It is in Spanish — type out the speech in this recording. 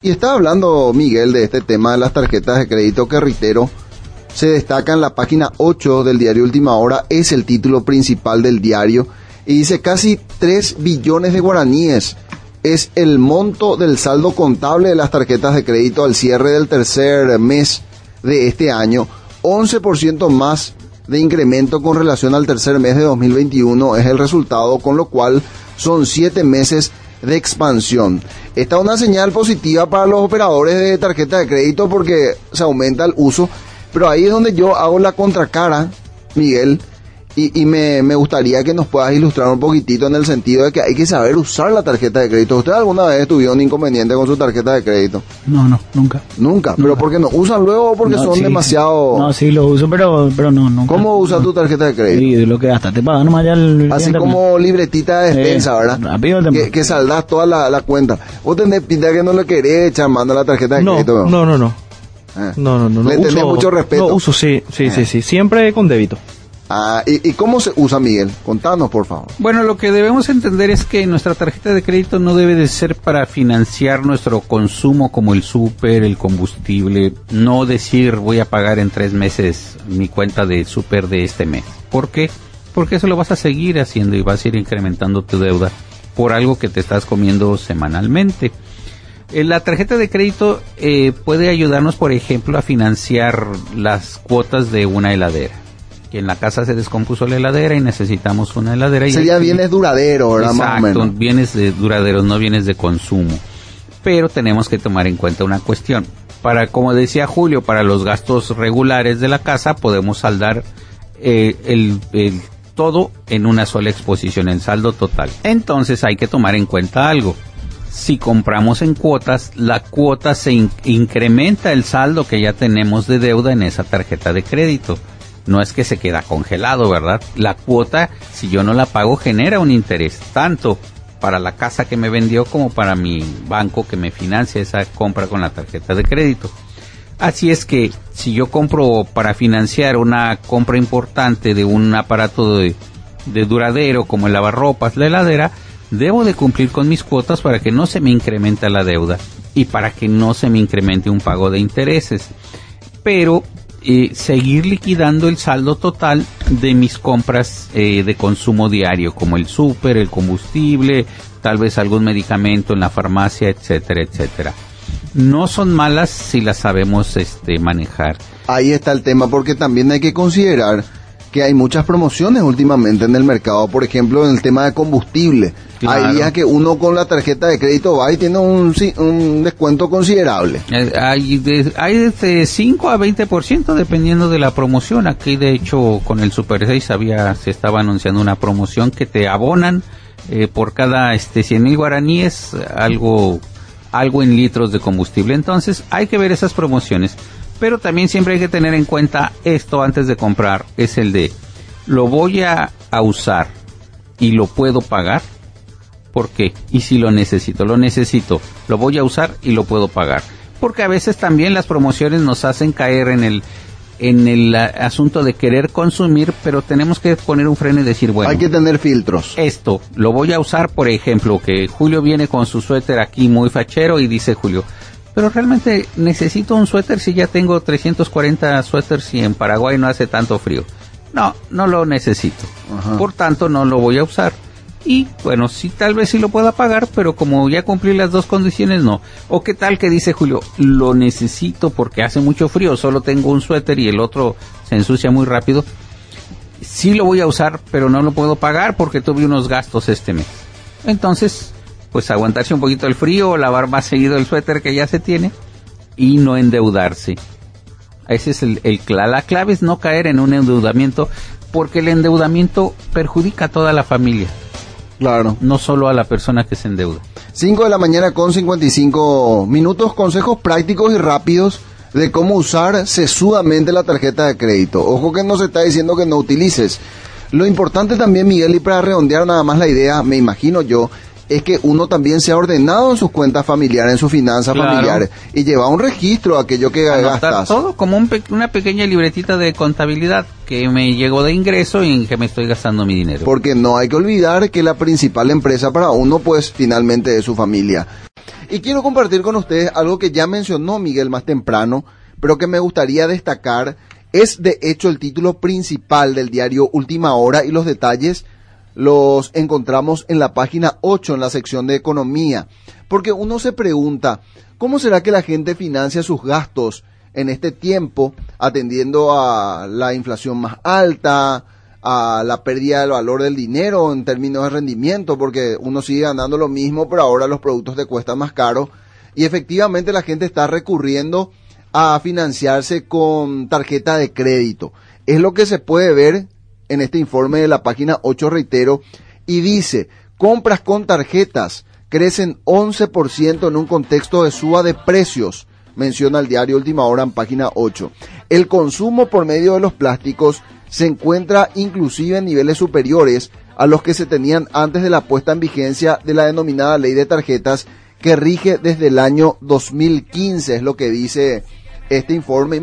Y está hablando Miguel de este tema de las tarjetas de crédito que reitero, se destaca en la página 8 del diario Última Hora, es el título principal del diario, y dice casi 3 billones de guaraníes es el monto del saldo contable de las tarjetas de crédito al cierre del tercer mes de este año, 11% más de incremento con relación al tercer mes de 2021 es el resultado, con lo cual son 7 meses de expansión. Esta es una señal positiva para los operadores de tarjeta de crédito porque se aumenta el uso, pero ahí es donde yo hago la contracara, Miguel, y, me, gustaría que nos puedas ilustrar un poquitito en el sentido de que hay que saber usar la tarjeta de crédito. ¿Usted alguna vez tuvieron un inconveniente con su tarjeta de crédito? No, no, nunca. ¿Nunca? ¿Pero porque no usan luego o porque son demasiado...? No, sí, lo uso, pero, pero no, no. ¿Cómo usas tu tarjeta de crédito? Sí, lo que hasta te pagan nomás ya el... Así como libretita de despensa, ¿verdad? Rápido que, que saldás toda la, cuenta. ¿Vos tenés pinta que no le querés echar mano a la tarjeta de crédito? No, no, no. Eh. No, no, no. Le tenés mucho respeto. No, uso, sí, sí, sí, sí. Siempre con débito. Ah, ¿y, cómo se usa, Miguel? Contanos, por favor. Bueno, lo que debemos entender es que nuestra tarjeta de crédito no debe de ser para financiar nuestro consumo como el súper, el combustible, no decir voy a pagar en tres meses mi cuenta de súper de este mes. ¿Por qué? Porque eso lo vas a seguir haciendo y vas a ir incrementando tu deuda por algo que te estás comiendo semanalmente. Eh, la tarjeta de crédito eh, puede ayudarnos, por ejemplo, a financiar las cuotas de una heladera que en la casa se descompuso la heladera y necesitamos una heladera. Y Sería bienes duraderos, ¿verdad? Exacto, bienes de duraderos, no bienes de consumo. Pero tenemos que tomar en cuenta una cuestión. Para, como decía Julio, para los gastos regulares de la casa podemos saldar eh, el, el todo en una sola exposición, el saldo total. Entonces hay que tomar en cuenta algo. Si compramos en cuotas, la cuota se incrementa el saldo que ya tenemos de deuda en esa tarjeta de crédito no es que se queda congelado, ¿verdad? La cuota, si yo no la pago, genera un interés, tanto para la casa que me vendió como para mi banco que me financia esa compra con la tarjeta de crédito. Así es que si yo compro para financiar una compra importante de un aparato de, duradero como el lavarropas, la heladera, debo de cumplir con mis cuotas para que no se me incremente la deuda y para que no se me incremente un pago de intereses. Pero eh, seguir liquidando el saldo total de mis compras eh, de consumo diario, como el súper, el combustible, tal vez algún medicamento en la farmacia, etcétera, etcétera. No son malas si las sabemos este, manejar. Ahí está el tema, porque también hay que considerar que hay muchas promociones últimamente en el mercado, por ejemplo, en el tema de combustible. Hay días que uno con la tarjeta de crédito va y tiene un, un descuento considerable. Eh, hay de, hay de 5 a 20% dependiendo de la promoción. Aquí, de hecho, con el Super 6 había, se estaba anunciando una promoción que te abonan eh, por cada este, 100 mil guaraníes algo, algo en litros de combustible. Entonces, hay que ver esas promociones. Pero también siempre hay que tener en cuenta esto antes de comprar, es el de, ¿lo voy a, usar y lo puedo pagar? ¿Por qué? Y si lo necesito, lo necesito, lo voy a usar y lo puedo pagar. Porque a veces también las promociones nos hacen caer en el en el asunto de querer consumir, pero tenemos que poner un freno y decir, bueno, hay que tener filtros. Esto lo voy a usar, por ejemplo, que Julio viene con su suéter aquí muy fachero y dice Julio, pero realmente necesito un suéter si ya tengo 340 suéteres y en Paraguay no hace tanto frío. No, no lo necesito. Por tanto, no lo voy a usar. Y bueno, sí, tal vez sí lo pueda pagar, pero como ya cumplí las dos condiciones, no. O qué tal que dice Julio, lo necesito porque hace mucho frío, solo tengo un suéter y el otro se ensucia muy rápido. Sí lo voy a usar, pero no lo puedo pagar porque tuve unos gastos este mes. Entonces, pues aguantarse un poquito el frío, lavar más seguido el suéter que ya se tiene y no endeudarse. Ese es el, el, la clave es no caer en un endeudamiento porque el endeudamiento perjudica a toda la familia. Claro. No solo a la persona que se endeuda. 5 de la mañana con 55 minutos, consejos prácticos y rápidos de cómo usar sesudamente la tarjeta de crédito. Ojo que no se está diciendo que no utilices. Lo importante también, Miguel, y para redondear nada más la idea, me imagino yo, es que uno también se ha ordenado en sus cuentas familiares, en sus finanzas familiares, y lleva un registro de aquello que gastas. todo como una pequeña libretita de contabilidad que me llegó de ingreso y en que me estoy gastando mi dinero. Porque no hay que olvidar que la principal empresa para uno, pues finalmente es su familia. Y quiero compartir con ustedes algo que ya mencionó Miguel más temprano, pero que me gustaría destacar. Es de hecho el título principal del diario Última Hora y los detalles los encontramos en la página 8 en la sección de economía. Porque uno se pregunta, ¿cómo será que la gente financia sus gastos en este tiempo atendiendo a la inflación más alta, a la pérdida del valor del dinero en términos de rendimiento, porque uno sigue ganando lo mismo, pero ahora los productos te cuestan más caro. Y efectivamente la gente está recurriendo a financiarse con tarjeta de crédito. Es lo que se puede ver en este informe de la página 8, reitero, y dice, compras con tarjetas crecen 11% en un contexto de suba de precios, menciona el diario Última Hora en página 8. El consumo por medio de los plásticos se encuentra inclusive en niveles superiores a los que se tenían antes de la puesta en vigencia de la denominada ley de tarjetas que rige desde el año 2015, es lo que dice este informe.